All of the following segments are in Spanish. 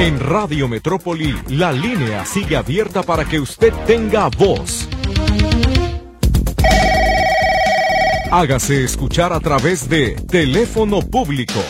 En Radio Metrópoli, la línea sigue abierta para que usted tenga voz. Hágase escuchar a través de teléfono público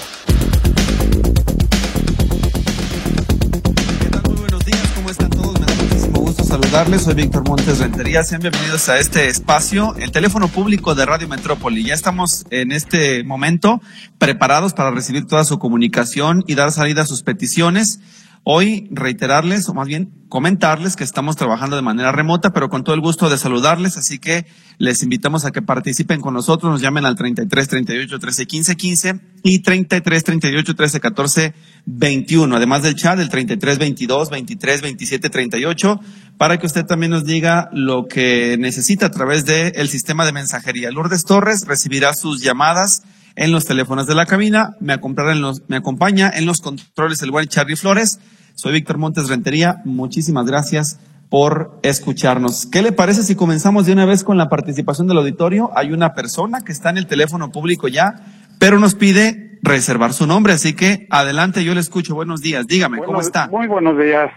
saludarles. Soy Víctor Montes Rentería. Sean bienvenidos a este espacio, el teléfono público de Radio Metrópoli. Ya estamos en este momento preparados para recibir toda su comunicación y dar salida a sus peticiones. Hoy reiterarles, o más bien comentarles que estamos trabajando de manera remota, pero con todo el gusto de saludarles, así que les invitamos a que participen con nosotros, nos llamen al 33 38 13 15 15 y 33 38 13 14 21, además del chat del 33 22 23 27 38, para que usted también nos diga lo que necesita a través del el sistema de mensajería. Lourdes Torres recibirá sus llamadas en los teléfonos de la cabina, me, en los, me acompaña en los controles el buen Charlie Flores, soy Víctor Montes Rentería. Muchísimas gracias por escucharnos. ¿Qué le parece si comenzamos de una vez con la participación del auditorio? Hay una persona que está en el teléfono público ya, pero nos pide reservar su nombre, así que adelante, yo le escucho. Buenos días, dígame, ¿cómo está? Muy buenos días.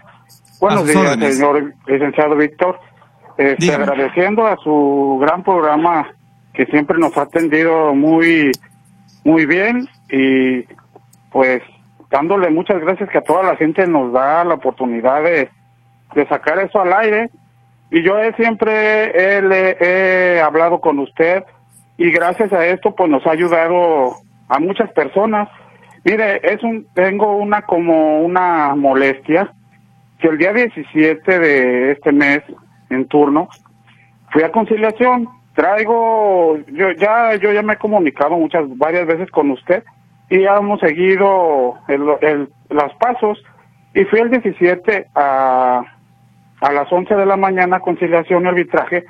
Buenos días, señor licenciado Víctor. Este, agradeciendo a su gran programa que siempre nos ha atendido muy, muy bien y pues dándole muchas gracias que a toda la gente nos da la oportunidad de, de sacar eso al aire. Y yo he, siempre he, hablado con usted y gracias a esto pues nos ha ayudado a muchas personas. Mire, es un, tengo una como una molestia que el día 17 de este mes en turno fui a conciliación. Traigo, yo ya, yo ya me he comunicado muchas, varias veces con usted y hemos seguido el, los pasos y fui el 17 a, a las 11 de la mañana conciliación y arbitraje.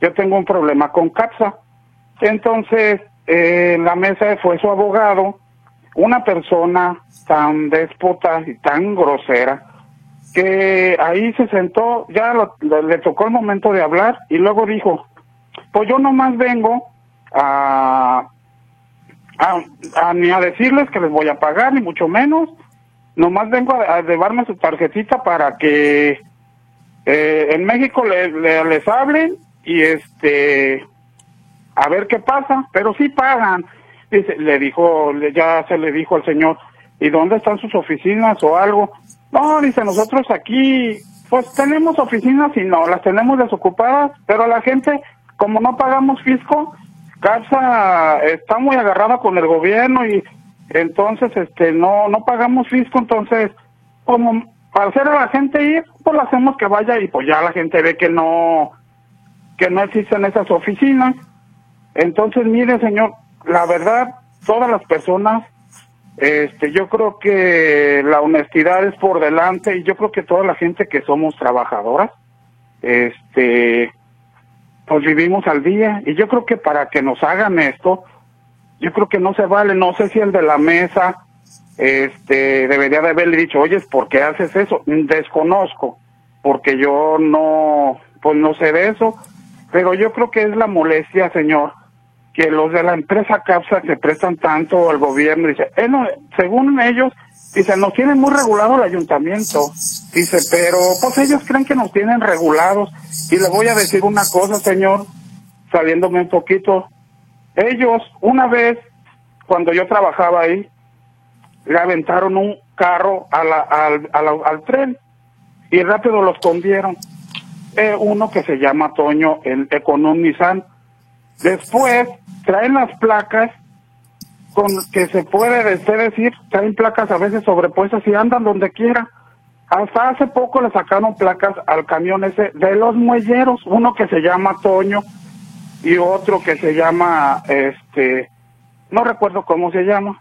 Yo tengo un problema con CAPSA. Entonces, eh, la mesa fue su abogado, una persona tan déspota y tan grosera, que ahí se sentó, ya le tocó el momento de hablar y luego dijo, pues yo nomás vengo a, a, ni a decirles que les voy a pagar, ni mucho menos. Nomás vengo a, llevarme su tarjetita para que eh, en México le, les hablen y este a ver qué pasa, pero sí pagan. Dice, le dijo, ya se le dijo al señor, ¿y dónde están sus oficinas o algo? No, dice, nosotros aquí, pues tenemos oficinas y no, las tenemos desocupadas, pero la gente, como no pagamos fisco, casa está muy agarrada con el gobierno y entonces este no no pagamos fisco entonces como para hacer a la gente ir pues hacemos que vaya y pues ya la gente ve que no que no existen esas oficinas. Entonces mire señor la verdad todas las personas este yo creo que la honestidad es por delante y yo creo que toda la gente que somos trabajadoras este pues vivimos al día. Y yo creo que para que nos hagan esto, yo creo que no se vale, no sé si el de la mesa este debería de haberle dicho, oye, ¿por qué haces eso? Desconozco, porque yo no, pues no sé de eso, pero yo creo que es la molestia, señor, que los de la empresa CAPSA se prestan tanto al gobierno, dice, eh, no, según ellos, dice, nos tienen muy regulado el ayuntamiento, dice, pero pues ellos creen que nos tienen regulados, y le voy a decir una cosa, señor, saliéndome un poquito, ellos, una vez, cuando yo trabajaba ahí, le aventaron un carro a al, al, tren, y rápido lo escondieron. Eh, uno que se llama Toño, el Econom Nissan, Después traen las placas con que se puede decir, traen placas a veces sobrepuestas y andan donde quiera. Hasta hace poco le sacaron placas al camión ese de los muelleros, uno que se llama Toño y otro que se llama, este, no recuerdo cómo se llama.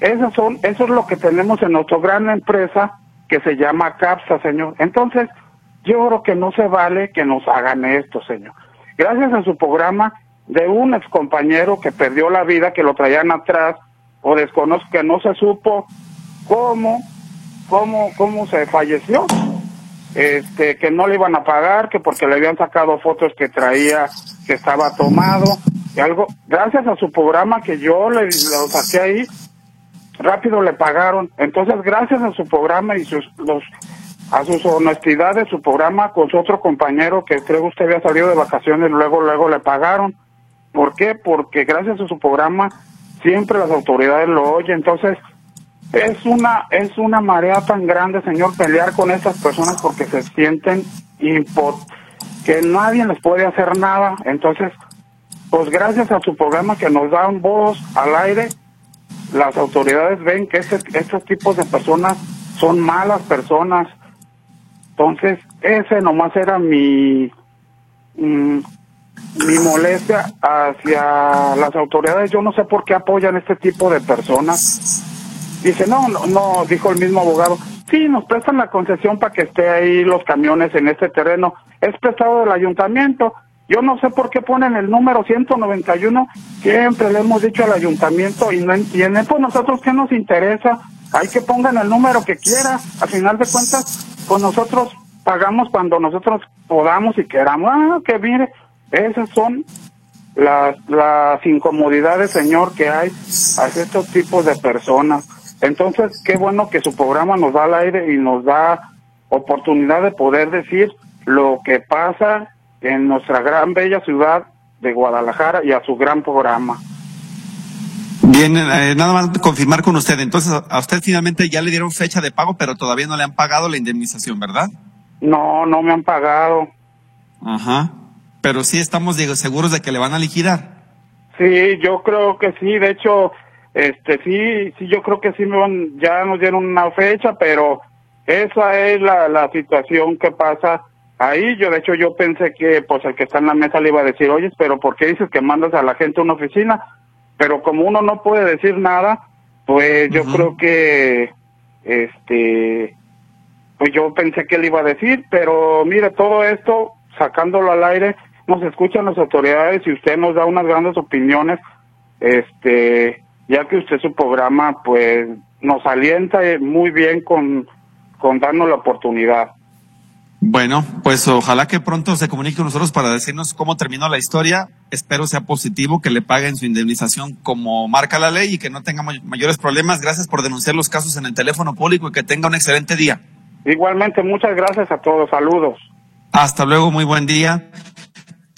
Esos son, eso es lo que tenemos en nuestra gran empresa que se llama CAPSA, señor. Entonces, yo creo que no se vale que nos hagan esto, señor. Gracias a su programa, de un ex compañero que perdió la vida, que lo traían atrás, o desconozco que no se supo cómo, cómo, cómo se falleció, este, que no le iban a pagar, que porque le habían sacado fotos que traía, que estaba tomado, y algo, gracias a su programa que yo le lo saqué ahí, rápido le pagaron. Entonces, gracias a su programa y sus, los, a sus honestidades, su programa con su otro compañero que creo que usted había salido de vacaciones, luego, luego le pagaron. ¿Por qué? Porque gracias a su programa siempre las autoridades lo oyen. Entonces, es una, es una marea tan grande, señor, pelear con estas personas porque se sienten que nadie les puede hacer nada. Entonces, pues gracias a su programa que nos dan voz al aire, las autoridades ven que ese, estos tipos de personas son malas personas. Entonces, ese nomás era mi, mm, mi molestia hacia las autoridades. Yo no sé por qué apoyan este tipo de personas. Dice, no, no, no, dijo el mismo abogado, sí, nos prestan la concesión para que esté ahí los camiones en este terreno. Es prestado del ayuntamiento. Yo no sé por qué ponen el número 191. Siempre le hemos dicho al ayuntamiento y no entienden. Pues nosotros, ¿qué nos interesa? Hay que pongan el número que quiera. Al final de cuentas, pues nosotros pagamos cuando nosotros podamos y queramos. Ah, que mire, esas son las, las incomodidades, señor, que hay hacia estos tipos de personas. Entonces, qué bueno que su programa nos da al aire y nos da oportunidad de poder decir lo que pasa en nuestra gran bella ciudad de Guadalajara y a su gran programa. Bien, eh, nada más confirmar con usted. Entonces, a usted finalmente ya le dieron fecha de pago, pero todavía no le han pagado la indemnización, ¿verdad? No, no me han pagado. Ajá. Pero sí estamos seguros de que le van a liquidar. Sí, yo creo que sí. De hecho, este sí, sí, yo creo que sí me van, ya nos dieron una fecha, pero esa es la, la situación que pasa ahí. Yo, de hecho, yo pensé que, pues, el que está en la mesa le iba a decir, oye, pero ¿por qué dices que mandas a la gente a una oficina? Pero como uno no puede decir nada, pues yo creo que, este, pues yo pensé que él iba a decir, pero mire, todo esto, sacándolo al aire, nos escuchan las autoridades y usted nos da unas grandes opiniones, este, ya que usted su programa, pues, nos alienta muy bien con, con darnos la oportunidad. Bueno, pues ojalá que pronto se comunique con nosotros para decirnos cómo terminó la historia. Espero sea positivo, que le paguen su indemnización como marca la ley y que no tenga mayores problemas. Gracias por denunciar los casos en el teléfono público y que tenga un excelente día. Igualmente, muchas gracias a todos. Saludos. Hasta luego, muy buen día.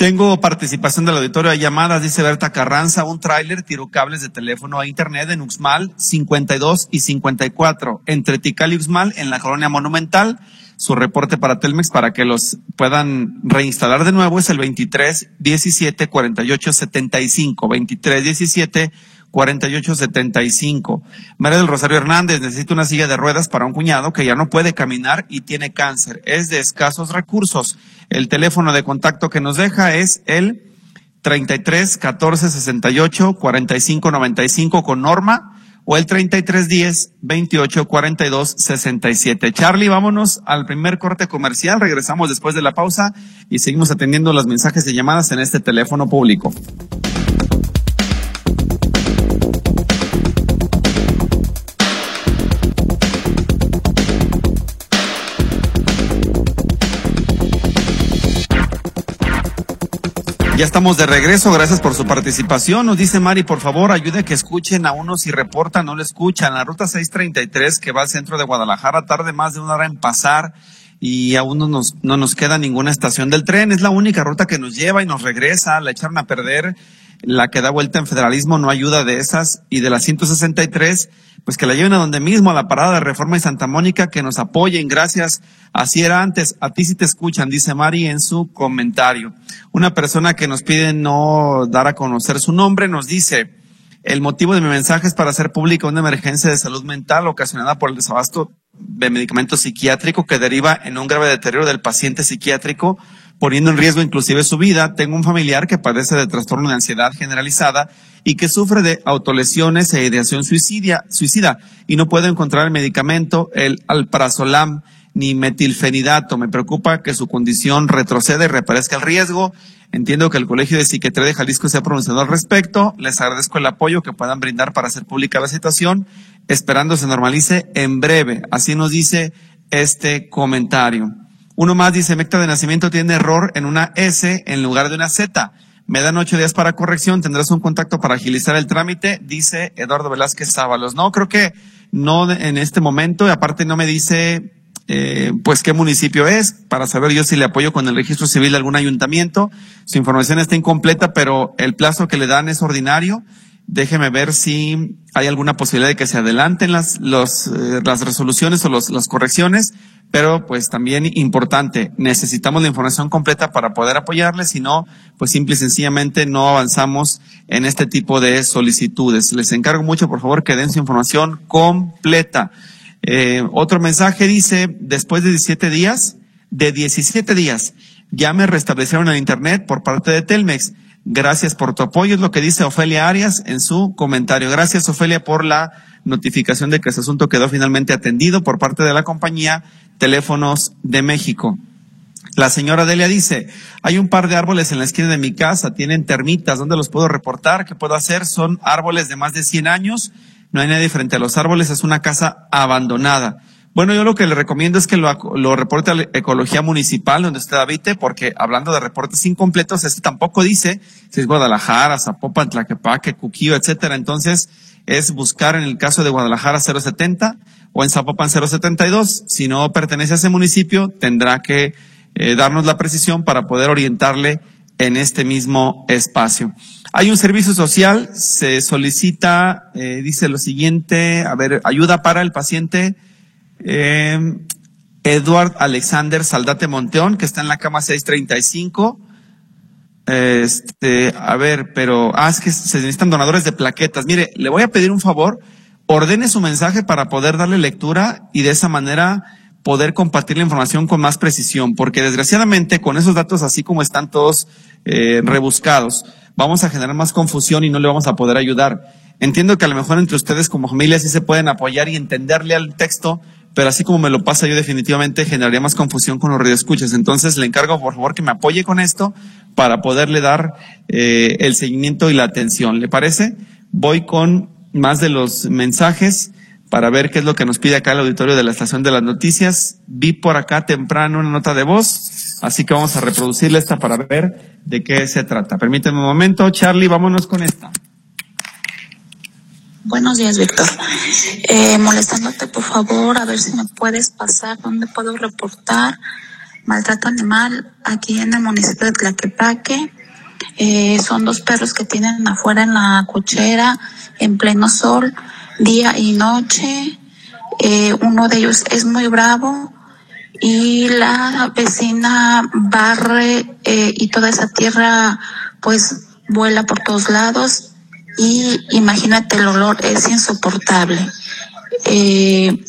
Tengo participación del auditorio de llamadas, dice Berta Carranza, un tráiler tiró cables de teléfono a internet en Uxmal 52 y 54, entre Tikal y Uxmal, en la colonia Monumental. Su reporte para Telmex para que los puedan reinstalar de nuevo es el 23 17 48 75 23 17 48 75 María del Rosario Hernández necesita una silla de ruedas para un cuñado que ya no puede caminar y tiene cáncer. Es de escasos recursos. El teléfono de contacto que nos deja es el 33 14 68 45 95 con Norma o el 3310 2842 67. Charlie, vámonos al primer corte comercial. Regresamos después de la pausa y seguimos atendiendo los mensajes de llamadas en este teléfono público. Ya estamos de regreso, gracias por su participación. Nos dice Mari, por favor, ayude que escuchen a uno si reportan, no lo escuchan. La ruta 633 que va al centro de Guadalajara tarde más de una hora en pasar y aún no nos, no nos queda ninguna estación del tren. Es la única ruta que nos lleva y nos regresa. La echaron a perder. La que da vuelta en federalismo no ayuda de esas. Y de la 163, pues que la lleven a donde mismo, a la parada de Reforma y Santa Mónica, que nos apoyen. Gracias. Así era antes. A ti sí te escuchan, dice Mari en su comentario. Una persona que nos pide no dar a conocer su nombre nos dice, el motivo de mi mensaje es para hacer pública una emergencia de salud mental ocasionada por el desabasto de medicamento psiquiátrico que deriva en un grave deterioro del paciente psiquiátrico, poniendo en riesgo inclusive su vida. Tengo un familiar que padece de trastorno de ansiedad generalizada y que sufre de autolesiones e ideación suicida, y no puede encontrar el medicamento, el alprazolam ni metilfenidato. Me preocupa que su condición retroceda y reaparezca el riesgo. Entiendo que el Colegio de Psiquiatría de Jalisco se ha pronunciado al respecto. Les agradezco el apoyo que puedan brindar para hacer pública la situación, esperando se normalice en breve. Así nos dice este comentario. Uno más dice, Mecta de nacimiento tiene error en una S en lugar de una Z. Me dan ocho días para corrección, tendrás un contacto para agilizar el trámite, dice Eduardo Velázquez Sábalos. No, creo que no en este momento, y aparte no me dice eh, pues qué municipio es, para saber yo si le apoyo con el registro civil de algún ayuntamiento. Su información está incompleta, pero el plazo que le dan es ordinario. Déjeme ver si hay alguna posibilidad de que se adelanten las, los, eh, las resoluciones o los, las correcciones, pero pues también importante, necesitamos la información completa para poder apoyarle, si no, pues simple y sencillamente no avanzamos en este tipo de solicitudes. Les encargo mucho, por favor, que den su información completa. Eh, otro mensaje dice, después de 17 días, de 17 días, ya me restablecieron el Internet por parte de Telmex. Gracias por tu apoyo, es lo que dice Ofelia Arias en su comentario. Gracias, Ofelia, por la notificación de que ese asunto quedó finalmente atendido por parte de la compañía Teléfonos de México. La señora Delia dice, hay un par de árboles en la esquina de mi casa, tienen termitas, ¿dónde los puedo reportar? ¿Qué puedo hacer? Son árboles de más de 100 años no hay nadie frente a los árboles, es una casa abandonada. Bueno, yo lo que le recomiendo es que lo, lo reporte a la Ecología Municipal donde usted habite, porque hablando de reportes incompletos, este tampoco dice si es Guadalajara, Zapopan, Tlaquepaque, Cuquío, etcétera. Entonces, es buscar en el caso de Guadalajara 070 o en Zapopan 072. Si no pertenece a ese municipio, tendrá que eh, darnos la precisión para poder orientarle en este mismo espacio. Hay un servicio social, se solicita, eh, dice lo siguiente, a ver, ayuda para el paciente eh, Edward Alexander Saldate Monteón, que está en la cama 635. Este, a ver, pero, ah, es que se necesitan donadores de plaquetas. Mire, le voy a pedir un favor, ordene su mensaje para poder darle lectura y de esa manera poder compartir la información con más precisión, porque desgraciadamente con esos datos así como están todos eh, rebuscados, vamos a generar más confusión y no le vamos a poder ayudar. Entiendo que a lo mejor entre ustedes como familia sí se pueden apoyar y entenderle al texto, pero así como me lo pasa yo definitivamente generaría más confusión con los radioescuchas. Entonces le encargo por favor que me apoye con esto para poderle dar eh, el seguimiento y la atención. ¿Le parece? Voy con más de los mensajes para ver qué es lo que nos pide acá el auditorio de la estación de las noticias. Vi por acá temprano una nota de voz, así que vamos a reproducirla esta para ver de qué se trata. Permíteme un momento, Charlie, vámonos con esta. Buenos días, Víctor. Eh, molestándote, por favor, a ver si me puedes pasar dónde puedo reportar maltrato animal aquí en el municipio de Tlaquepaque. Eh, son dos perros que tienen afuera en la cochera, en pleno sol día y noche. Eh, uno de ellos es muy bravo y la vecina barre eh, y toda esa tierra pues vuela por todos lados y imagínate el olor es insoportable. Eh,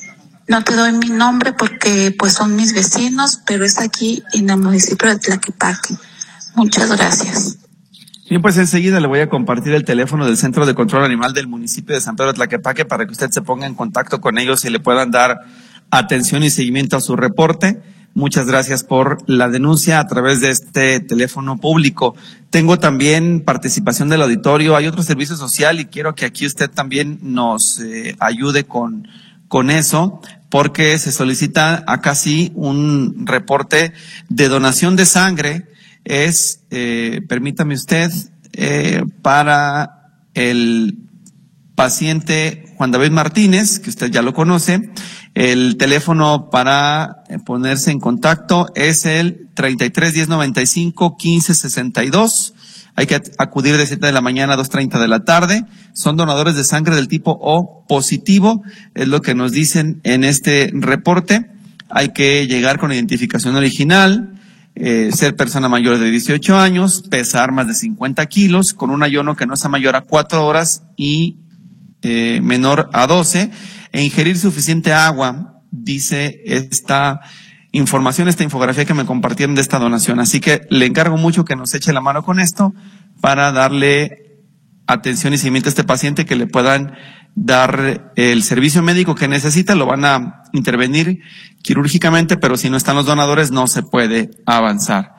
no te doy mi nombre porque pues son mis vecinos, pero es aquí en el municipio de Tlaquepaque. Muchas gracias. Bien, pues enseguida le voy a compartir el teléfono del Centro de Control Animal del municipio de San Pedro de Tlaquepaque para que usted se ponga en contacto con ellos y le puedan dar atención y seguimiento a su reporte. Muchas gracias por la denuncia a través de este teléfono público. Tengo también participación del auditorio. Hay otro servicio social y quiero que aquí usted también nos eh, ayude con, con eso porque se solicita acá sí un reporte de donación de sangre es, eh, permítame usted, eh, para el paciente Juan David Martínez, que usted ya lo conoce. El teléfono para ponerse en contacto es el 33 10 95 15 62. Hay que acudir de 7 de la mañana a 2.30 de la tarde. Son donadores de sangre del tipo O positivo, es lo que nos dicen en este reporte. Hay que llegar con identificación original, eh, ser persona mayor de 18 años, pesar más de 50 kilos, con un ayuno que no sea mayor a 4 horas y eh, menor a 12, e ingerir suficiente agua, dice esta información, esta infografía que me compartieron de esta donación. Así que le encargo mucho que nos eche la mano con esto para darle atención y seguimiento a este paciente que le puedan dar el servicio médico que necesita, lo van a intervenir quirúrgicamente, pero si no están los donadores no se puede avanzar.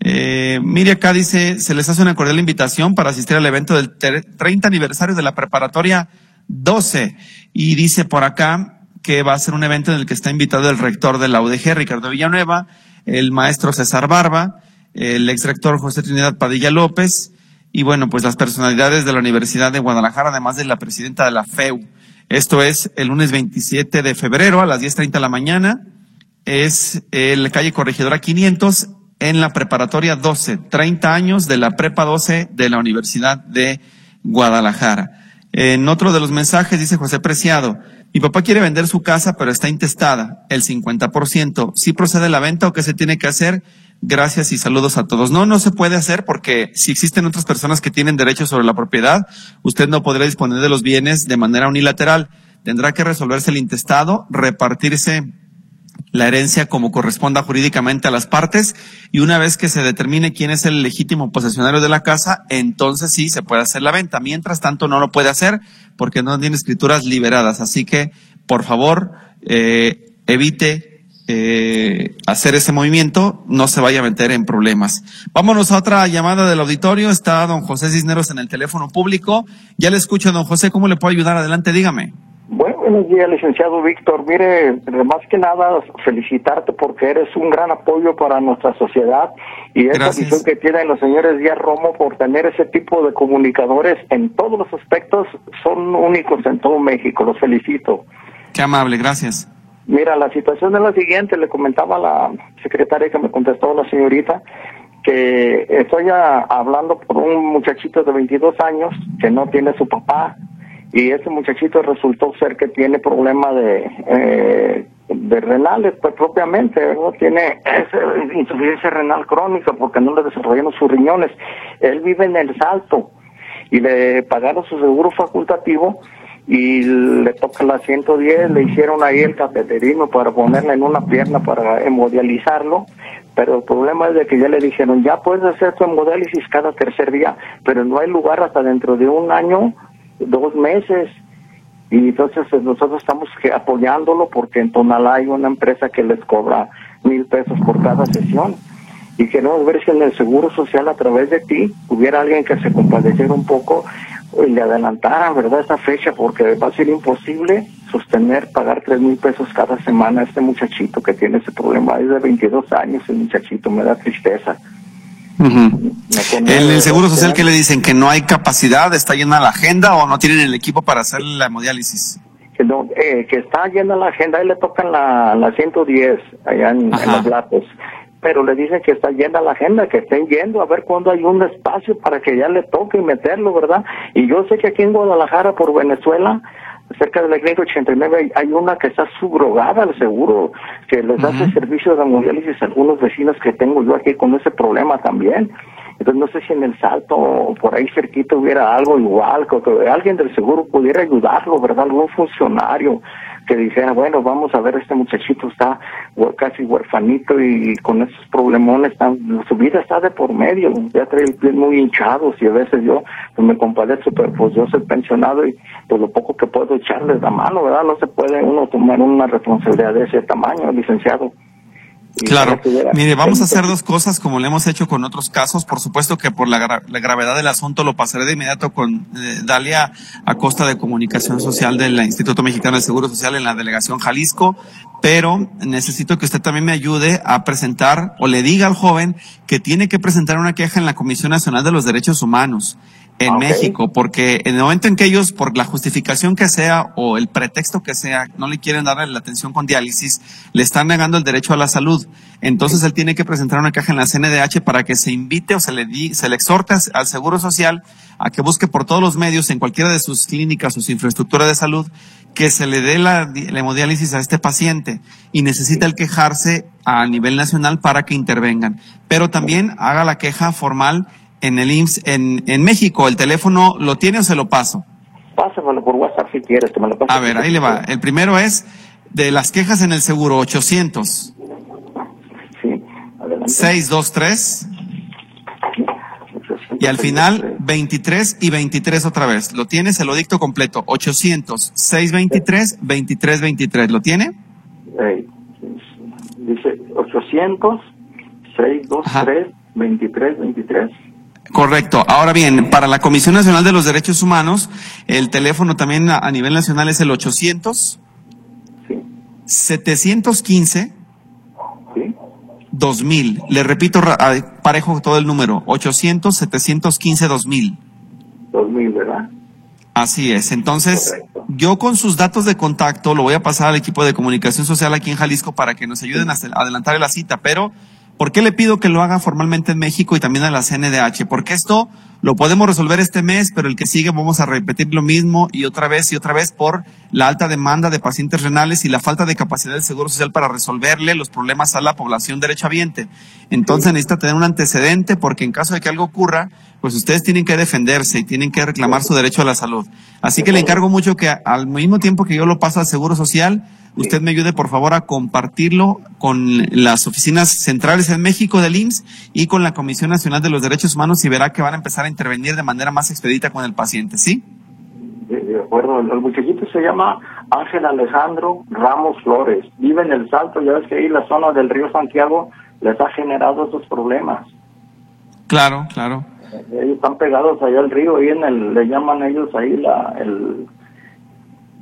Eh, mire acá dice, se les hace una cordial invitación para asistir al evento del 30 aniversario de la preparatoria 12 y dice por acá que va a ser un evento en el que está invitado el rector de la UDG, Ricardo Villanueva, el maestro César Barba, el ex rector José Trinidad Padilla López, y bueno, pues las personalidades de la Universidad de Guadalajara, además de la presidenta de la FEU. Esto es el lunes 27 de febrero a las 10.30 de la mañana. Es en la calle Corregidora 500 en la preparatoria 12, 30 años de la prepa 12 de la Universidad de Guadalajara. En otro de los mensajes dice José Preciado, mi papá quiere vender su casa, pero está intestada, el 50%. ¿Sí procede la venta o qué se tiene que hacer? Gracias y saludos a todos. No, no se puede hacer porque si existen otras personas que tienen derechos sobre la propiedad, usted no podrá disponer de los bienes de manera unilateral. Tendrá que resolverse el intestado, repartirse la herencia como corresponda jurídicamente a las partes y una vez que se determine quién es el legítimo posesionario de la casa, entonces sí se puede hacer la venta. Mientras tanto no lo puede hacer porque no tiene escrituras liberadas. Así que, por favor, eh, evite eh, hacer ese movimiento, no se vaya a meter en problemas. Vámonos a otra llamada del auditorio. Está don José Cisneros en el teléfono público. Ya le escucho, don José. ¿Cómo le puedo ayudar? Adelante, dígame. Bueno, buenos días, licenciado Víctor. Mire, más que nada, felicitarte porque eres un gran apoyo para nuestra sociedad y esa visión que tienen los señores Díaz Romo por tener ese tipo de comunicadores en todos los aspectos son únicos en todo México. Los felicito. Qué amable, gracias. Mira, la situación es la siguiente. Le comentaba a la secretaria que me contestó la señorita que estoy hablando por un muchachito de 22 años que no tiene su papá y ese muchachito resultó ser que tiene problema de eh, de renales pues propiamente no tiene insuficiencia renal crónica porque no le desarrollaron sus riñones. Él vive en el Salto y le pagaron su seguro facultativo y le toca la 110 le hicieron ahí el cateterismo para ponerle en una pierna para hemodializarlo pero el problema es de que ya le dijeron ya puedes hacer tu hemodiálisis cada tercer día pero no hay lugar hasta dentro de un año dos meses. Y entonces pues, nosotros estamos apoyándolo porque en Tonalá hay una empresa que les cobra mil pesos por cada sesión. Y queremos ver si en el Seguro Social a través de ti hubiera alguien que se compadeciera un poco y le adelantara, ¿verdad?, esa fecha, porque va a ser imposible sostener, pagar tres mil pesos cada semana a este muchachito que tiene ese problema. Es de 22 años el muchachito, me da tristeza. En el Seguro Social, ¿qué le dicen? ¿Que no hay capacidad? ¿Está llena la agenda o no tienen el equipo para hacer la hemodiálisis? Que, no, eh, que está llena la agenda, ahí le tocan la, la 110 allá en, los latos pero le dicen que está llena la agenda, que estén yendo a ver cuándo hay un espacio para que ya le toque meterlo, ¿verdad? Y yo sé que aquí en Guadalajara, por Venezuela, cerca de la clínica 89 hay una que está subrogada al seguro, que les hace servicio de hemodiálisis a algunos vecinos que tengo yo aquí con ese problema también. Entonces no sé si en el salto o por ahí cerquita hubiera algo igual, que alguien del seguro pudiera ayudarlo, ¿verdad? Algún funcionario que dijera, bueno, vamos a ver, este muchachito está casi huerfanito y con esos problemones, su vida está de por medio, ya trae el pie muy hinchado y a veces yo pues, me compadezco, pero pues yo soy pensionado y pues lo poco que puedo echarles la mano, ¿verdad? No se puede uno tomar una responsabilidad de ese tamaño, licenciado. Claro. Mire, vamos a hacer dos cosas como le hemos hecho con otros casos. Por supuesto que por la, gravedad del asunto lo pasaré de inmediato con eh, Dalia Acosta de Comunicación Social del Instituto Mexicano de Seguro Social en la delegación Jalisco. Pero necesito que usted también me ayude a presentar o le diga al joven que tiene que presentar una queja en la Comisión Nacional de los Derechos Humanos en México, porque en el momento en que ellos, por la justificación que sea o el pretexto que sea, no le quieren darle la atención con diálisis, le están negando el derecho a la salud. Entonces él tiene que presentar una caja en la CNDH para que se invite o se le, di, se le exhorte al Seguro Social a que busque por todos los medios en cualquiera de sus clínicas o su infraestructura de salud que se le dé la, la hemodiálisis a este paciente y necesita el quejarse a nivel nacional para que intervengan. Pero también haga la queja formal en el IMSS en, en México. ¿El teléfono lo tiene o se lo paso? Pásamelo por WhatsApp si quieres, que me lo pases. A ver, ahí le va. El primero es de las quejas en el seguro 800. Sí, adelante. 623. Y al final, 23 y 23 otra vez. ¿Lo tiene? Se lo dicto completo. 800, 623, 23, 23. ¿Lo tiene? dice 800, 623, 23, 23. Correcto. Ahora bien, para la Comisión Nacional de los Derechos Humanos, el teléfono también a, nivel nacional es el 800 715 2000. Le repito parejo todo el número, 800 715 2000. 2000, ¿verdad? Así es. Entonces, yo con sus datos de contacto lo voy a pasar al equipo de comunicación social aquí en Jalisco para que nos ayuden a adelantar la cita, pero ¿Por qué le pido que lo haga formalmente en México y también a la CNDH? Porque esto lo podemos resolver este mes, pero el que sigue vamos a repetir lo mismo y otra vez y otra vez por la alta demanda de pacientes renales y la falta de capacidad del Seguro Social para resolverle los problemas a la población derechohabiente. Entonces necesita tener un antecedente porque en caso de que algo ocurra, pues ustedes tienen que defenderse y tienen que reclamar su derecho a la salud. Así que le encargo mucho que al mismo tiempo que yo lo paso al Seguro Social, usted me ayude por favor a compartirlo con las oficinas centrales en México del IMSS y con la Comisión Nacional de los Derechos Humanos y verá que van a empezar a intervenir de manera más expedita con el paciente, ¿sí? De acuerdo, el muchachito se llama Ángel Alejandro Ramos Flores, vive en El Salto, ya ves que ahí la zona del río Santiago les ha generado esos problemas. Claro, claro. Ellos están pegados ahí al río, y en el, le llaman ellos ahí la, el,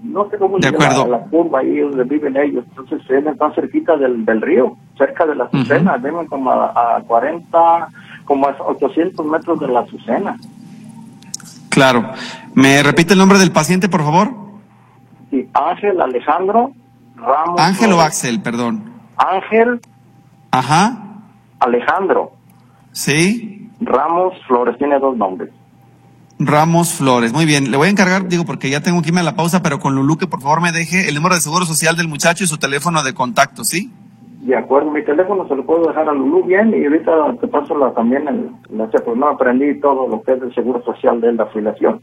no sé cómo de acuerdo. La, curva ahí donde viven ellos. Entonces, ellos están cerquita del, del río, cerca de la Azucena, viven como a, a, 40, como a 800 metros de la Azucena. Claro. ¿Me repite el nombre del paciente, por favor? Sí, Ángel Alejandro Ramos. Ángel o Axel, perdón. Ángel. Ajá. Alejandro. Sí. Ramos Flores, tiene dos nombres. Ramos Flores. Muy bien, le voy a encargar, digo, porque ya tengo que irme a la pausa, pero con Lulu que por favor me deje el número de seguro social del muchacho y su teléfono de contacto, ¿sí? De acuerdo, mi teléfono se lo puedo dejar a Lulu bien y ahorita te paso la, también el, la, pues no aprendí todo lo que es el seguro social de la afiliación.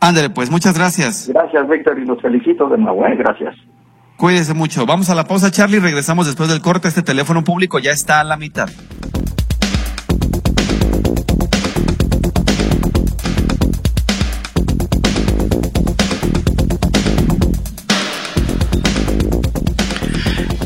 Ándale, pues, muchas gracias. Gracias, Víctor, y los felicito de nuevo, ¿eh? Gracias. Cuídese mucho. Vamos a la pausa, Charlie, regresamos después del corte. Este teléfono público ya está a la mitad.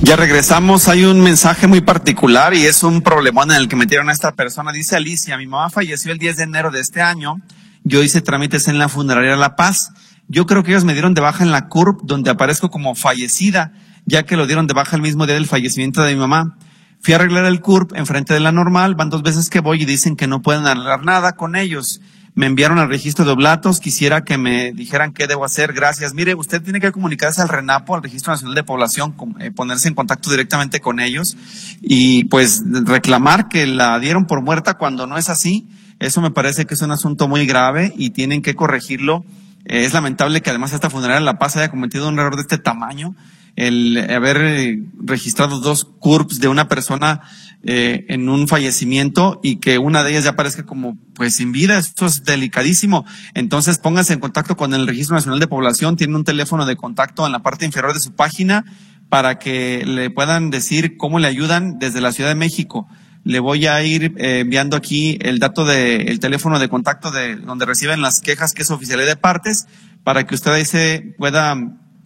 Ya regresamos. Hay un mensaje muy particular y es un problemón en el que metieron a esta persona. Dice Alicia, mi mamá falleció el 10 de enero de este año. Yo hice trámites en la funeraria La Paz. Yo creo que ellos me dieron de baja en la CURP, donde aparezco como fallecida, ya que lo dieron de baja el mismo día del fallecimiento de mi mamá. Fui a arreglar el CURP enfrente de la normal, van dos veces que voy y dicen que no pueden arreglar nada con ellos me enviaron al registro de oblatos, quisiera que me dijeran qué debo hacer, gracias. Mire, usted tiene que comunicarse al RENAPO, al Registro Nacional de Población, eh, ponerse en contacto directamente con ellos y pues reclamar que la dieron por muerta cuando no es así. Eso me parece que es un asunto muy grave y tienen que corregirlo. Eh, es lamentable que además esta funeraria La Paz haya cometido un error de este tamaño el haber eh, registrado dos CURPS de una persona eh, en un fallecimiento y que una de ellas ya aparezca como pues sin vida, esto es delicadísimo. Entonces póngase en contacto con el Registro Nacional de Población, tiene un teléfono de contacto en la parte inferior de su página para que le puedan decir cómo le ayudan desde la Ciudad de México. Le voy a ir eh, enviando aquí el dato del el teléfono de contacto de donde reciben las quejas, que es oficialidad de partes, para que usted ahí se pueda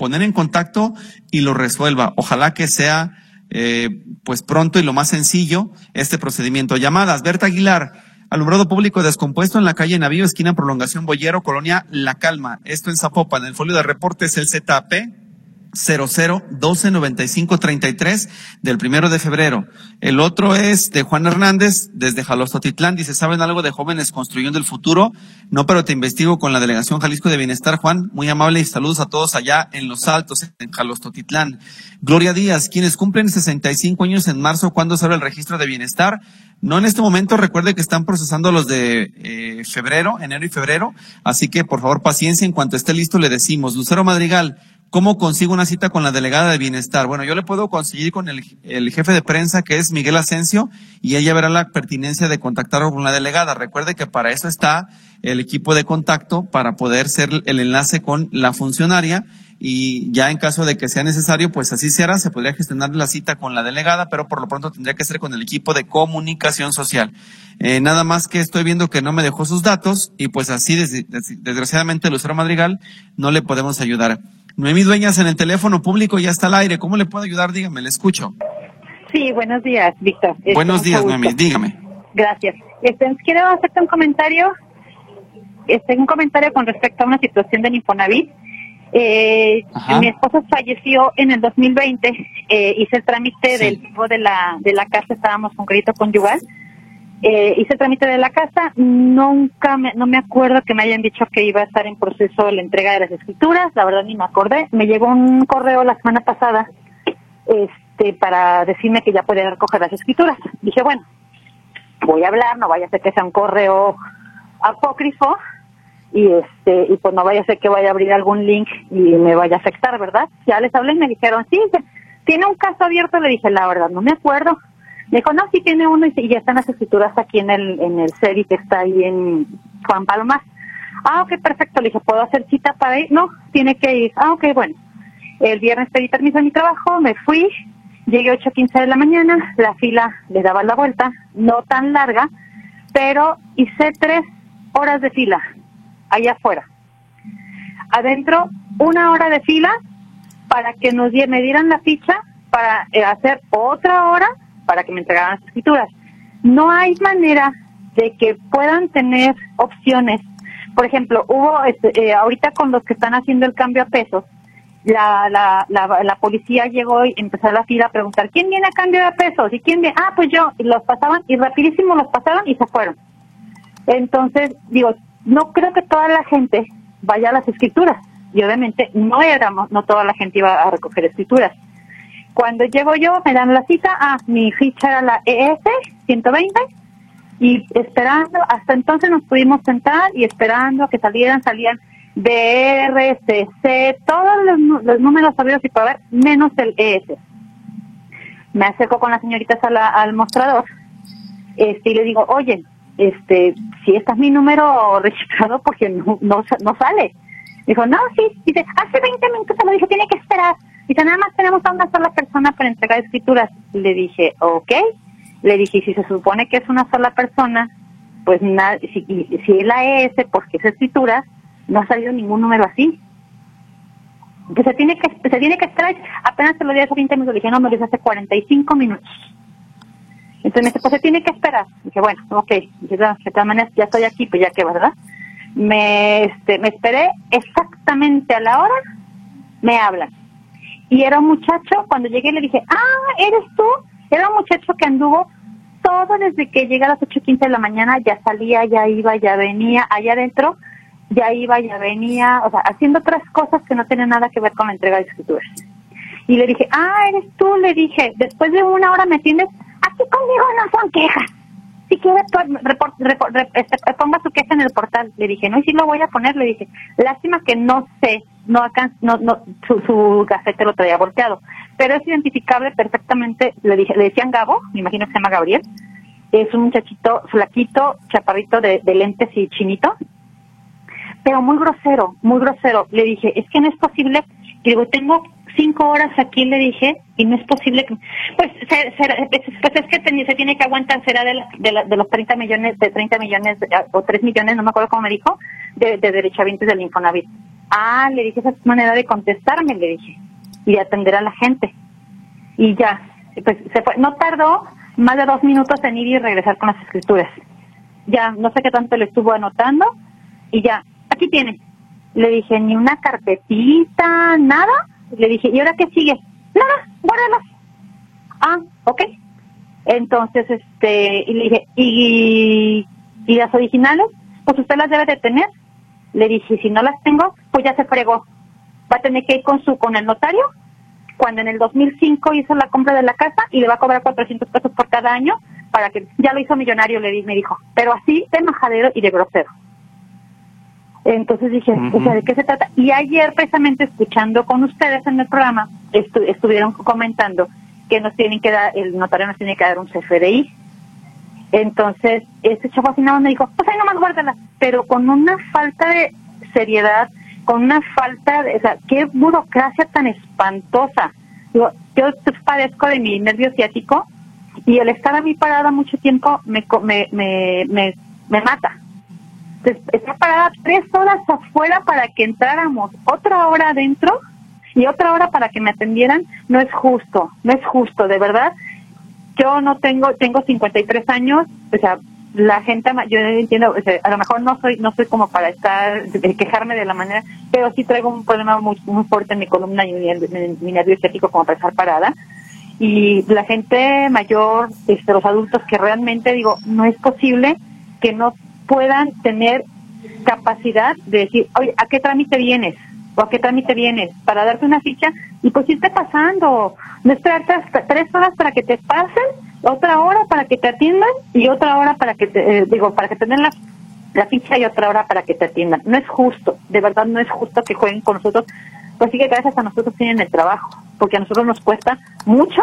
poner en contacto y lo resuelva. Ojalá que sea eh, pues pronto y lo más sencillo este procedimiento. Llamadas, Berta Aguilar, alumbrado público descompuesto en la calle Navío, esquina Prolongación Boyero, Colonia La Calma. Esto en Zapopan. El folio de reportes el ZP 00129533 del primero de febrero. El otro es de Juan Hernández desde Jalostotitlán. Dice, ¿saben algo de jóvenes construyendo el futuro? No, pero te investigo con la Delegación Jalisco de Bienestar, Juan. Muy amable y saludos a todos allá en Los Altos, en Jalostotitlán. Gloria Díaz, quienes cumplen 65 años en marzo, ¿cuándo se abre el registro de bienestar? No en este momento, recuerde que están procesando los de eh, febrero, enero y febrero, así que por favor paciencia, en cuanto esté listo le decimos. Lucero Madrigal, ¿Cómo consigo una cita con la delegada de bienestar? Bueno, yo le puedo conseguir con el, jefe de prensa que es Miguel Asensio y ella verá la pertinencia de contactarlo con la delegada. Recuerde que para eso está el equipo de contacto para poder ser el enlace con la funcionaria y ya en caso de que sea necesario, pues así se hará, se podría gestionar la cita con la delegada, pero por lo pronto tendría que ser con el equipo de comunicación social. Eh, nada más que estoy viendo que no me dejó sus datos y pues así desgraciadamente Lucero Madrigal no le podemos ayudar. Noemí Dueñas en el teléfono público ya está al aire. ¿Cómo le puedo ayudar? Dígame, le escucho. Sí, buenos días, Víctor. Este, buenos días, Noemí, dígame. Gracias. Este, quiero hacerte un comentario, este, un comentario con respecto a una situación de Infonavit. Eh, mi esposo falleció en el 2020, eh, hice el trámite del tipo de la, de la casa, estábamos con crédito conyugal, eh, hice el trámite de la casa, nunca me, no me acuerdo que me hayan dicho que iba a estar en proceso la entrega de las escrituras, la verdad ni me acordé, me llegó un correo la semana pasada este para decirme que ya podía recoger las escrituras. Dije, bueno, voy a hablar, no vaya a ser que sea un correo apócrifo, y este y pues no vaya a ser que vaya a abrir algún link y me vaya a afectar, ¿verdad? Ya les hablé y me dijeron, sí, tiene un caso abierto, le dije, la verdad, no me acuerdo. Me dijo, no, sí tiene uno y, ya están las escrituras aquí en el, en el CERI que está ahí en Juan Palomar. Ah, ok, perfecto. Le dije, ¿puedo hacer cita para ir? No, tiene que ir. Ah, ok, bueno. El viernes pedí permiso en mi trabajo, me fui, llegué 8.15 de la mañana, la fila le daba la vuelta, no tan larga, pero hice tres horas de fila allá afuera. Adentro, una hora de fila para que nos me dieran la ficha para eh, hacer otra hora para que me entregaran las escrituras. No hay manera de que puedan tener opciones. Por ejemplo, hubo este, eh, ahorita con los que están haciendo el cambio a pesos, la, la, la, policía llegó y empezó la fila a preguntar, ¿quién viene a cambio de pesos? ¿Y quién viene? Ah, pues yo. Y los pasaban y rapidísimo los pasaron y se fueron. Entonces, digo, no creo que toda la gente vaya a las escrituras. Y obviamente no éramos, no toda la gente iba a recoger escrituras. Cuando llego yo, me dan la cita, ah, mi ficha era la ES 120 y esperando, hasta entonces nos pudimos sentar y esperando a que salieran, salían BRCC, todos los, números sabidos y para ver, menos el ES. Me acerco con las señoritas al mostrador este, y le digo, oye, este, si este es mi número registrado porque no, no, no sale. Dijo, no, sí, dice, hace 20 minutos se lo dije, tiene que esperar. Dice, nada más tenemos a una sola persona para entregar escrituras. Le dije, ok. Le dije, si se supone que es una sola persona, pues nada, si, si es la ES, porque es escritura, no ha salido ningún número así. Que se tiene que, se tiene que esperar, apenas se lo di hace 20 minutos, le dije, no, me lo dice hace 45 minutos. Entonces me dice, pues se tiene que esperar. Dije, bueno, ok, de todas maneras ya estoy aquí, pues ya que, ¿verdad? Me, este, me esperé exactamente a la hora, me hablan. Y era un muchacho, cuando llegué le dije, ah, ¿eres tú? Era un muchacho que anduvo todo desde que llegué a las 8.15 de la mañana, ya salía, ya iba, ya venía, allá adentro, ya iba, ya venía, o sea, haciendo otras cosas que no tenían nada que ver con la entrega de escrituras. Y le dije, ah, eres tú, le dije, después de una hora me atiendes, aquí conmigo no son quejas. Si quiere, este, ponga su queja en el portal. Le dije, no, y si lo voy a poner, le dije, lástima que no sé, no acá, no, no, su, su gafete lo traía volteado, pero es identificable perfectamente, le dije, le decían Gabo, me imagino que se llama Gabriel, es un muchachito flaquito, chaparrito de, de lentes y chinito, pero muy grosero, muy grosero. Le dije, es que no es posible, digo, tengo cinco horas aquí, le dije, y no es posible que... Pues, pues es que se tiene que aguantar, será de, de, los 30 millones, de 30 millones o 3 millones, no me acuerdo cómo me dijo, de, de derechohabientes del Infonavit. Ah, le dije, esa es manera de contestarme, le dije, y de atender a la gente. Y ya, pues se fue. No tardó más de dos minutos en ir y regresar con las escrituras. Ya, no sé qué tanto le estuvo anotando, y ya, aquí tiene. Le dije, ni una carpetita, nada le dije, ¿y ahora qué sigue? Nada, guárdalas. Ah, ok. Entonces, este, y le dije, ¿y, ¿y las originales? Pues usted las debe de tener. Le dije, si no las tengo, pues ya se fregó. Va a tener que ir con su, con el notario, cuando en el 2005 hizo la compra de la casa y le va a cobrar 400 pesos por cada año para que ya lo hizo millonario, le me dijo. Pero así de majadero y de grosero. Entonces dije, o sea, ¿de qué se trata? Y ayer, precisamente escuchando con ustedes en el programa, estuvieron comentando que nos tienen que dar, el notario nos tiene que dar un CFDI. Entonces, este chavo más me dijo, pues ahí nomás guárdala, pero con una falta de seriedad, con una falta de, o sea, qué burocracia tan espantosa. Yo, yo padezco de mi nervio ciático y el estar a mí parada mucho tiempo me, me, me, me, me mata está parada tres horas afuera para que entráramos, otra hora adentro y otra hora para que me atendieran, no es justo, no es justo, de verdad. Yo no tengo, tengo 53 años, o sea, la gente, yo entiendo, a lo mejor no soy no soy como para estar, quejarme de la manera, pero sí traigo un problema muy, muy fuerte en mi columna y mi, mi nervio estético como para estar parada. Y la gente mayor, este, los adultos que realmente digo, no es posible que no puedan tener capacidad de decir, oye, ¿a qué trámite vienes? ¿O a qué trámite vienes? Para darte una ficha y pues irte pasando. No esperar tres horas para que te pasen otra hora para que te atiendan y otra hora para que te, eh, digo, para que te den la, la ficha y otra hora para que te atiendan. No es justo, de verdad no es justo que jueguen con nosotros, pues sí que gracias a nosotros tienen el trabajo, porque a nosotros nos cuesta mucho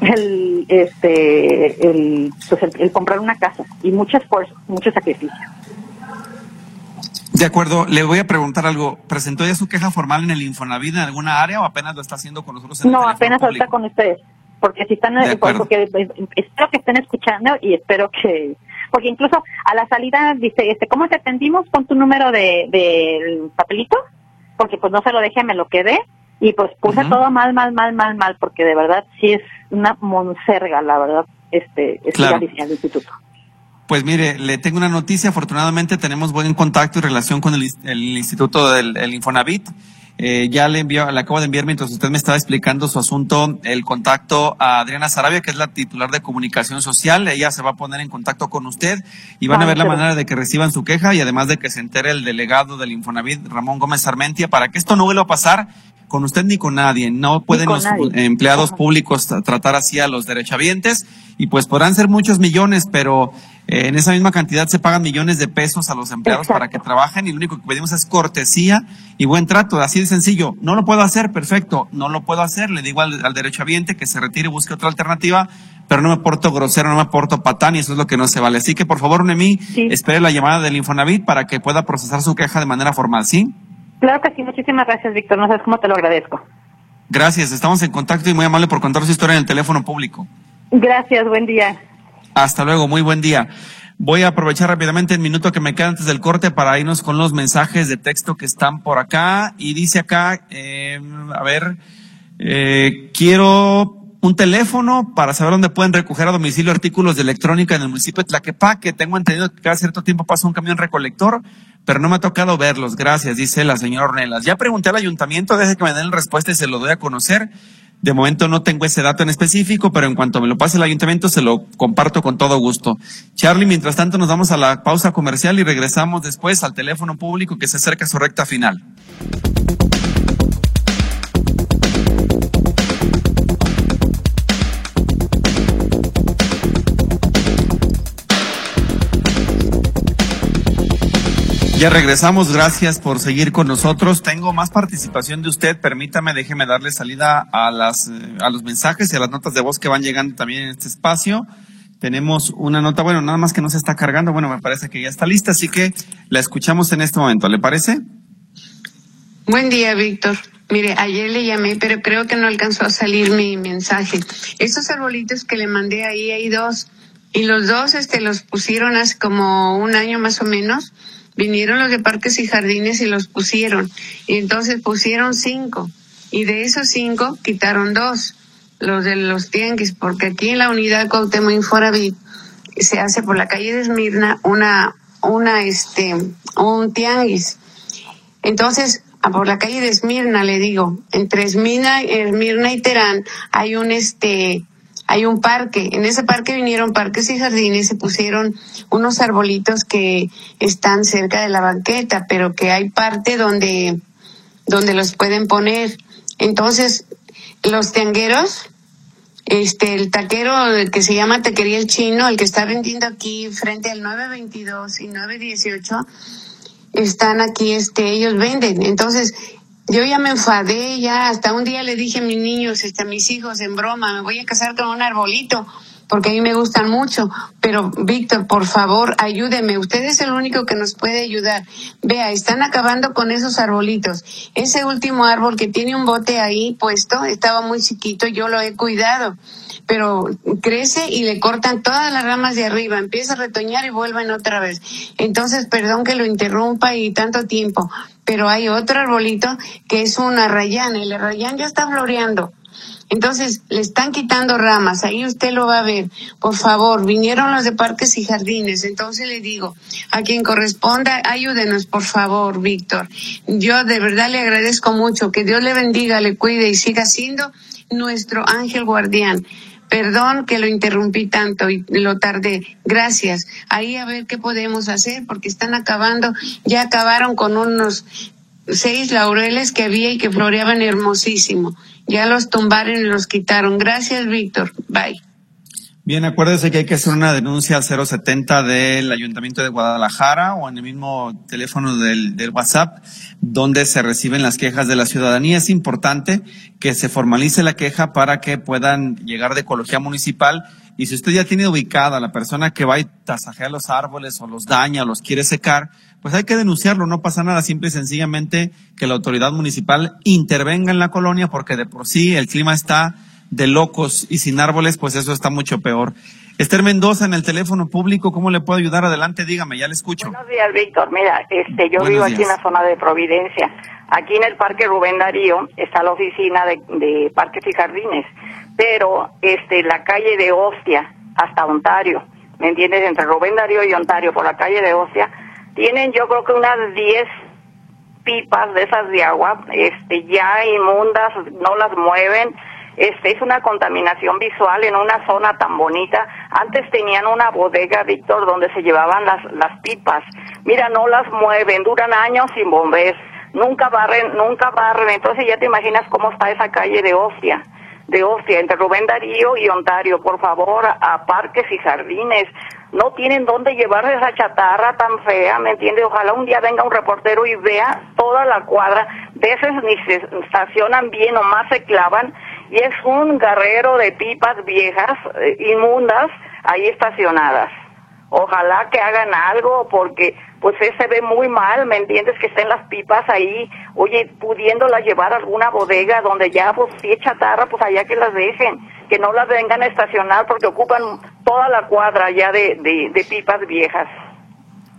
el, este, el, pues el, comprar una casa y mucho esfuerzo, mucho sacrificio. De acuerdo, le voy a preguntar algo. ¿Presentó ya su queja formal en el Infonavit en alguna área o apenas lo está haciendo con nosotros? En no, apenas está con ustedes porque si están, porque espero que estén escuchando y espero que, porque incluso a la salida dice, este, ¿cómo te atendimos con tu número de del papelito? Porque pues no se lo dejé, me lo quedé y pues puse todo mal, mal, mal, mal, mal, porque de verdad sí es una monserga, la verdad, este, es claro. el instituto. Pues mire, le tengo una noticia. Afortunadamente tenemos buen contacto y relación con el, Instituto del el Infonavit. Eh, ya le envió, le acabo de enviar mientras usted me estaba explicando su asunto, el contacto a Adriana Sarabia, que es la titular de comunicación social. Ella se va a poner en contacto con usted y van a ver la manera de que reciban su queja y además de que se entere el delegado del Infonavit, Ramón Gómez Armentia, para que esto no vuelva a pasar con usted ni con nadie. No pueden los empleados públicos tratar así a los derechohabientes y pues podrán ser muchos millones, pero eh, en esa misma cantidad se pagan millones de pesos a los empleados para que trabajen y lo único que pedimos es cortesía y buen trato, así de sencillo. No lo puedo hacer, perfecto, no lo puedo hacer, le digo al, derechohabiente que se retire y busque otra alternativa, pero no me porto grosero, no me porto patán y eso es lo que no se vale. Así que por favor, Nemi, espere la llamada del Infonavit para que pueda procesar su queja de manera formal, ¿sí? Claro que sí, muchísimas gracias, Víctor, no sabes cómo te lo agradezco. Gracias, estamos en contacto y muy amable por contar su historia en el teléfono público. Gracias, buen día. Hasta luego, muy buen día. Voy a aprovechar rápidamente el minuto que me queda antes del corte para irnos con los mensajes de texto que están por acá. Y dice acá, eh, a ver, eh, quiero un teléfono para saber dónde pueden recoger a domicilio artículos de electrónica en el municipio de Tlaquepaque. Tengo entendido que cada cierto tiempo pasa un camión recolector, pero no me ha tocado verlos. Gracias, dice la señora Ornelas. Ya pregunté al ayuntamiento, deje que me den la respuesta y se lo doy a conocer. De momento no tengo ese dato en específico, pero en cuanto me lo pase el ayuntamiento se lo comparto con todo gusto. Charlie, mientras tanto nos vamos a la pausa comercial y regresamos después al teléfono público que se acerca a su recta final. Ya regresamos, gracias por seguir con nosotros. Tengo más participación de usted, permítame, déjeme darle salida a las eh, a los mensajes y a las notas de voz que van llegando también en este espacio. Tenemos una nota, bueno, nada más que no se está cargando, bueno, me parece que ya está lista, así que la escuchamos en este momento, ¿le parece? Buen día, Víctor. Mire, ayer le llamé, pero creo que no alcanzó a salir mi mensaje. Esos arbolitos que le mandé ahí, hay dos, y los dos este, los pusieron hace como un año más o menos vinieron los de parques y jardines y los pusieron. Y entonces pusieron cinco. Y de esos cinco quitaron dos, los de los tianguis, porque aquí en la unidad Cuauhtémoc Infonavit se hace por la calle de Esmirna una, una, este, un tianguis. Entonces, por la calle de Esmirna, le digo, entre Esmirna, Esmirna y Terán hay un, este, hay un parque. En ese parque vinieron parques y jardines, se pusieron unos arbolitos que están cerca de la banqueta, pero que hay parte donde, donde los pueden poner. Entonces, los tiangueros, este, el taquero que se llama Taquería El Chino, el que está vendiendo aquí frente al 922 y 918, están aquí, este, ellos venden. Entonces, yo ya me enfadé, ya hasta un día le dije a mis niños, este, a mis hijos en broma, me voy a casar con un arbolito, porque a mí me gustan mucho. Pero, Víctor, por favor, ayúdeme. Usted es el único que nos puede ayudar. Vea, están acabando con esos arbolitos. Ese último árbol que tiene un bote ahí puesto, estaba muy chiquito, yo lo he cuidado. Pero crece y le cortan todas las ramas de arriba, empieza a retoñar y vuelven otra vez. Entonces, perdón que lo interrumpa y tanto tiempo pero hay otro arbolito que es una rayán, el rayán ya está floreando. Entonces, le están quitando ramas, ahí usted lo va a ver. Por favor, vinieron los de parques y jardines, entonces le digo, a quien corresponda, ayúdenos, por favor, Víctor. Yo de verdad le agradezco mucho, que Dios le bendiga, le cuide y siga siendo nuestro ángel guardián. Perdón que lo interrumpí tanto y lo tardé. Gracias. Ahí a ver qué podemos hacer porque están acabando, ya acabaron con unos seis laureles que había y que floreaban hermosísimo. Ya los tumbaron y los quitaron. Gracias, Víctor. Bye. Bien, acuérdese que hay que hacer una denuncia al 070 del Ayuntamiento de Guadalajara o en el mismo teléfono del, WhatsApp donde se reciben las quejas de la ciudadanía. Es importante que se formalice la queja para que puedan llegar de ecología municipal. Y si usted ya tiene ubicada la persona que va y tasajea los árboles o los daña o los quiere secar, pues hay que denunciarlo, no pasa nada, simple y sencillamente que la autoridad municipal intervenga en la colonia porque de por sí el clima está de locos y sin árboles, pues eso está mucho peor. Esther Mendoza en el teléfono público, ¿cómo le puedo ayudar? Adelante, dígame, ya le escucho. Buenos días, Víctor. Mira, este, yo vivo aquí en la zona de Providencia. Aquí en el Parque Rubén Darío está la oficina de, de Parques y Jardines, pero este, la calle de Ostia hasta Ontario, ¿me entiendes? Entre Rubén Darío y Ontario, por la calle de Ostia, tienen yo creo que unas 10 pipas de esas de agua, este, ya inmundas, no las mueven, este es una contaminación visual en una zona tan bonita. Antes tenían una bodega, Víctor, donde se llevaban las, las pipas. Mira, no las mueven, duran años sin bombés, nunca barren, nunca barren. Entonces ya te imaginas cómo está esa calle de Ostia, de Ostia, entre Rubén Darío y Ontario. Por favor, a parques y jardines, no tienen dónde llevar esa chatarra tan fea, ¿me entiendes? Ojalá un día venga un reportero y vea toda la cuadra, veces ni se estacionan bien o más se clavan y es un garrero de pipas viejas, eh, inmundas, ahí estacionadas. Ojalá que hagan algo porque pues se ve muy mal, ¿me entiendes? Que estén las pipas ahí, oye, pudiéndolas llevar a alguna bodega donde ya pues si es chatarra, pues allá que las dejen, que no las vengan a estacionar porque ocupan toda la cuadra ya de, de, de pipas viejas.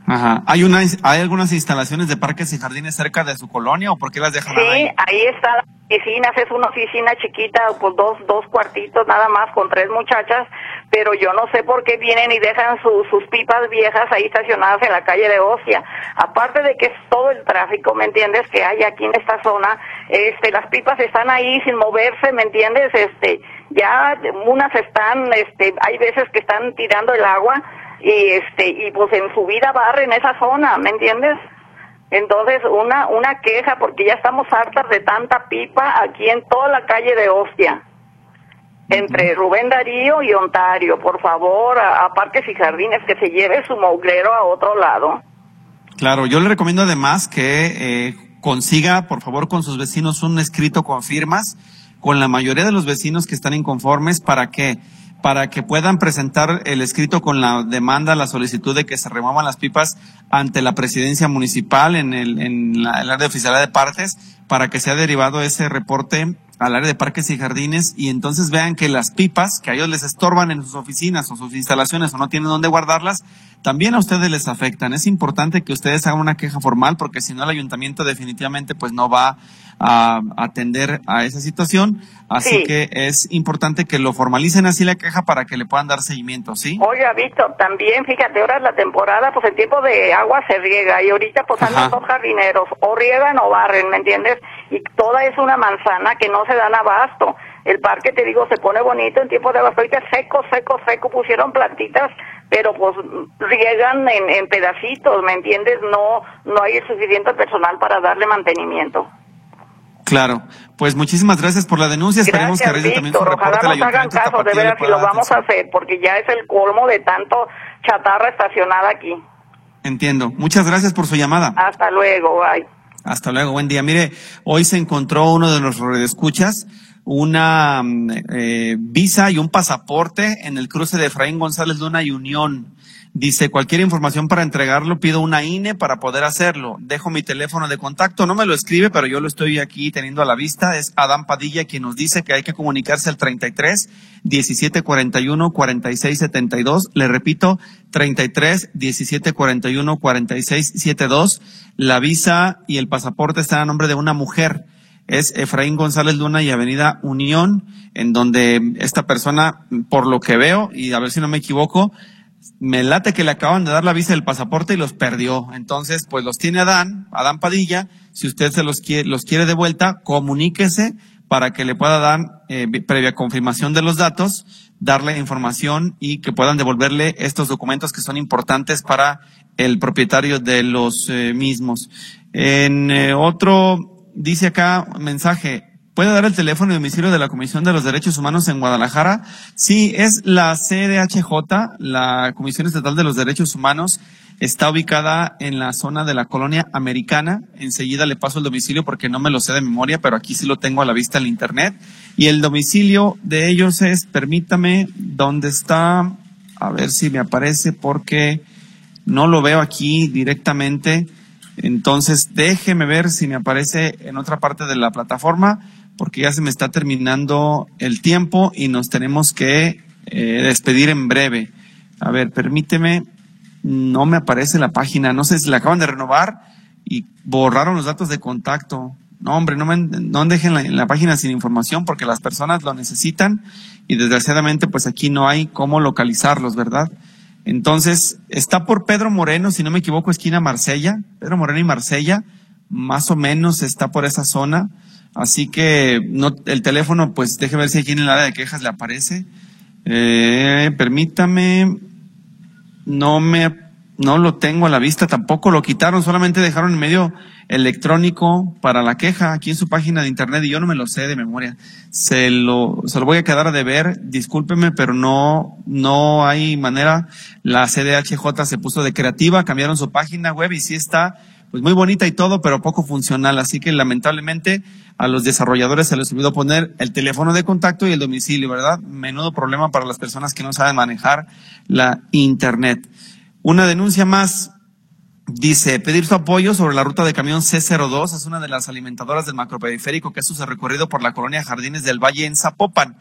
Ajá. ¿Hay, una, ¿Hay algunas instalaciones de parques y jardines cerca de su colonia o por qué las dejan sí, ahí? ahí está la oficina, es una oficina chiquita, pues dos, dos cuartitos nada más con tres muchachas, pero yo no sé por qué vienen y dejan sus pipas viejas ahí estacionadas en la calle de Ocia. Aparte de que es todo el tráfico, ¿me entiendes? Que hay aquí en esta zona, este, las pipas están ahí sin moverse, ¿me entiendes? Este, ya unas están, este, hay veces que están tirando el agua, y este y pues en su vida barre en esa zona, ¿me entiendes? Entonces, una una queja porque ya estamos hartas de tanta pipa aquí en toda la calle de Ostia. Entre Rubén Darío y Ontario, por favor, a, Parques y Jardines que se lleve su mouglero a otro lado. Claro, yo le recomiendo además que eh, consiga, por favor, con sus vecinos un escrito con firmas, con la mayoría de los vecinos que están inconformes para que para que puedan presentar el escrito con la demanda, la solicitud de que se remuevan las pipas ante la presidencia municipal en el, en la, el área de oficialidad de partes para que sea derivado ese reporte al área de parques y jardines y entonces vean que las pipas que a ellos les estorban en sus oficinas o sus instalaciones o no tienen dónde guardarlas, también a ustedes les afectan. Es importante que ustedes hagan una queja formal porque si no el ayuntamiento definitivamente pues no va a atender a esa situación. Así que es importante que lo formalicen así la queja para que le puedan dar seguimiento, ¿sí? Oiga, Víctor, también fíjate, ahora es la temporada, pues el tiempo de agua se riega y ahorita pues andan dos jardineros, o riegan o barren, ¿me entiendes? Y toda es una manzana que no se dan abasto. El parque, te digo, se pone bonito en tiempo de abasto. Ahorita seco, seco, seco, pusieron plantitas, pero pues riegan en, en pedacitos, ¿me entiendes? No, no hay el suficiente personal para darle mantenimiento. Claro, pues muchísimas gracias por la denuncia. Esperemos gracias, que también su Ojalá nos hagan caso, de veras, si lo vamos a hacer, porque ya es el colmo de tanto chatarra estacionada aquí. Entiendo. Muchas gracias por su llamada. Hasta luego, bye. Hasta luego, buen día. Mire, hoy se encontró uno de nuestros escuchas una mm, eh, visa y un pasaporte en el cruce de Efraín González Luna y Unión. Dice, cualquier información para entregarlo, pido una INE para poder hacerlo. Dejo mi teléfono de contacto, no me lo escribe, pero yo lo estoy aquí teniendo a la vista. Es Adán Padilla quien nos dice que hay que comunicarse al 33 17 41 46 72. Le repito, 33 17 41 46 72. La visa y el pasaporte están a nombre de una mujer. Es Efraín González Luna y Avenida Unión, en donde esta persona, por lo que veo, y a ver si no me equivoco, me late que le acaban de dar la visa del pasaporte y los perdió. Entonces, pues los tiene Adán, Adán Padilla. Si usted se los quiere, los quiere de vuelta, comuníquese para que le pueda dar, eh, previa confirmación de los datos, darle información y que puedan devolverle estos documentos que son importantes para el propietario de los eh, mismos. En eh, otro, dice acá, mensaje, ¿Puede dar el teléfono de domicilio de la Comisión de los Derechos Humanos en Guadalajara? Sí, es la CDHJ, la Comisión Estatal de los Derechos Humanos. Está ubicada en la zona de la colonia americana. Enseguida le paso el domicilio porque no me lo sé de memoria, pero aquí sí lo tengo a la vista en internet. Y el domicilio de ellos es, permítame, ¿dónde está? A ver si me aparece porque no lo veo aquí directamente. Entonces, déjeme ver si me aparece en otra parte de la plataforma porque ya se me está terminando el tiempo y nos tenemos que eh, despedir en breve. A ver, permíteme, no me aparece la página, no sé si la acaban de renovar y borraron los datos de contacto. No, hombre, no, me, no dejen la, la página sin información porque las personas lo necesitan y desgraciadamente pues aquí no hay cómo localizarlos, ¿verdad? Entonces, está por Pedro Moreno, si no me equivoco, esquina Marsella, Pedro Moreno y Marsella, más o menos está por esa zona. Así que no, el teléfono, pues déjeme ver si aquí en el área de quejas le aparece. Eh, permítame, no me, no lo tengo a la vista, tampoco lo quitaron, solamente dejaron en medio electrónico para la queja aquí en su página de internet y yo no me lo sé de memoria. Se lo, se lo voy a quedar a deber, discúlpeme, pero no, no hay manera. La CDHJ se puso de creativa, cambiaron su página web y sí está pues muy bonita y todo, pero poco funcional. Así que lamentablemente a los desarrolladores se les olvidó poner el teléfono de contacto y el domicilio, ¿verdad? Menudo problema para las personas que no saben manejar la Internet. Una denuncia más. Dice, pedir su apoyo sobre la ruta de camión C02 es una de las alimentadoras del macroperiférico que hace su recorrido por la colonia Jardines del Valle en Zapopan.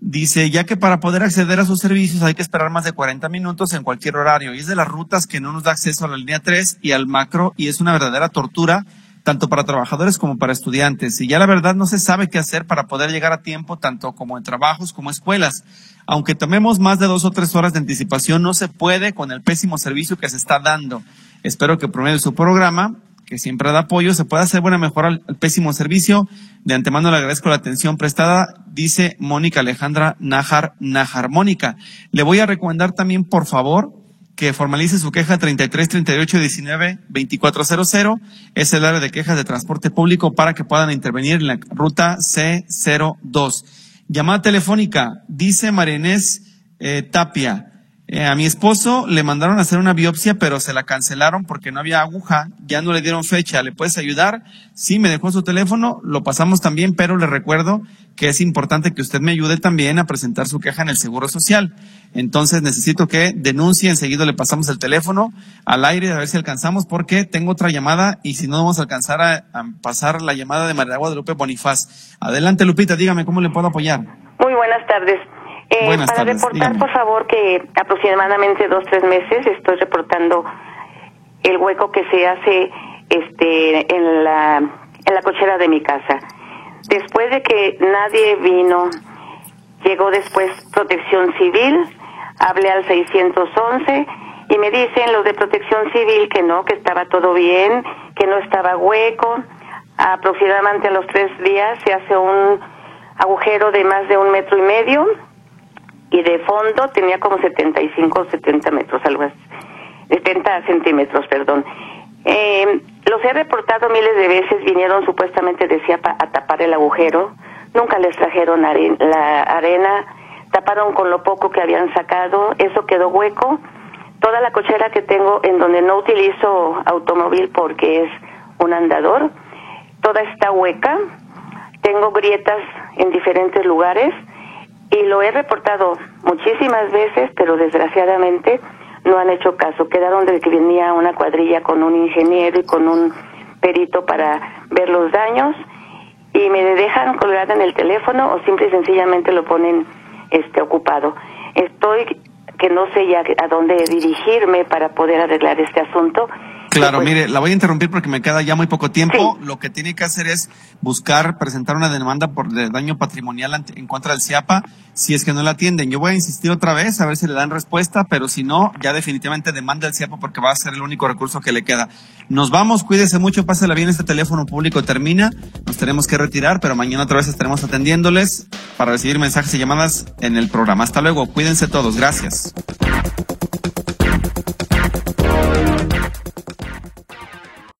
Dice, ya que para poder acceder a sus servicios hay que esperar más de 40 minutos en cualquier horario. Y es de las rutas que no nos da acceso a la línea 3 y al macro y es una verdadera tortura tanto para trabajadores como para estudiantes. Y ya la verdad no se sabe qué hacer para poder llegar a tiempo, tanto como en trabajos como escuelas. Aunque tomemos más de dos o tres horas de anticipación, no se puede con el pésimo servicio que se está dando. Espero que por medio de su programa que siempre da apoyo, se puede hacer buena mejora al, pésimo servicio. De antemano le agradezco la atención prestada, dice Mónica Alejandra Najar Najar. Mónica, le voy a recomendar también, por favor, que formalice su queja 33 38 19 2400. Es el área de quejas de transporte público para que puedan intervenir en la ruta C02. Llamada telefónica, dice Marinés eh, Tapia. Eh, a mi esposo le mandaron a hacer una biopsia, pero se la cancelaron porque no había aguja, ya no le dieron fecha. ¿Le puedes ayudar? Sí, me dejó su teléfono, lo pasamos también, pero le recuerdo que es importante que usted me ayude también a presentar su queja en el Seguro Social. Entonces necesito que denuncie, enseguida le pasamos el teléfono al aire a ver si alcanzamos, porque tengo otra llamada y si no vamos a alcanzar a, pasar la llamada de María Guadalupe Bonifaz. Adelante, Lupita, dígame cómo le puedo apoyar. Muy buenas tardes. Eh, para reportar, por favor, que aproximadamente dos, tres meses estoy reportando el hueco que se hace este, en, la, en la cochera de mi casa. Después de que nadie vino, llegó después Protección Civil, hablé al 611 y me dicen los de Protección Civil que no, que estaba todo bien, que no estaba hueco. Aproximadamente a los tres días se hace un agujero de más de un metro y medio y de fondo tenía como 75 o 70 metros, algo así, 70 centímetros, perdón. Eh, los he reportado miles de veces, vinieron supuestamente, decía, a tapar el agujero, nunca les trajeron la arena, taparon con lo poco que habían sacado, eso quedó hueco. Toda la cochera que tengo en donde no utilizo automóvil porque es un andador, toda está hueca, tengo grietas en diferentes lugares y lo he reportado muchísimas veces, pero desgraciadamente no han hecho caso. Quedaron de que venía una cuadrilla con un ingeniero y con un perito para ver los daños y me dejan colgada en el teléfono o simple y sencillamente lo ponen este ocupado. Estoy que no sé ya a dónde dirigirme para poder arreglar este asunto Claro, pues mire, la voy a interrumpir porque me queda ya muy poco tiempo. Lo que tiene que hacer es buscar, presentar una demanda por daño patrimonial en contra del CIAPA si es que no la atienden. Yo voy a insistir otra vez a ver si le dan respuesta, pero si no, ya definitivamente demanda el CIAPA porque va a ser el único recurso que le queda. Nos vamos, cuídese mucho, pásela bien, este teléfono público termina, nos tenemos que retirar, pero mañana otra vez estaremos atendiéndoles para recibir mensajes y llamadas en el programa. Hasta luego, cuídense todos, gracias.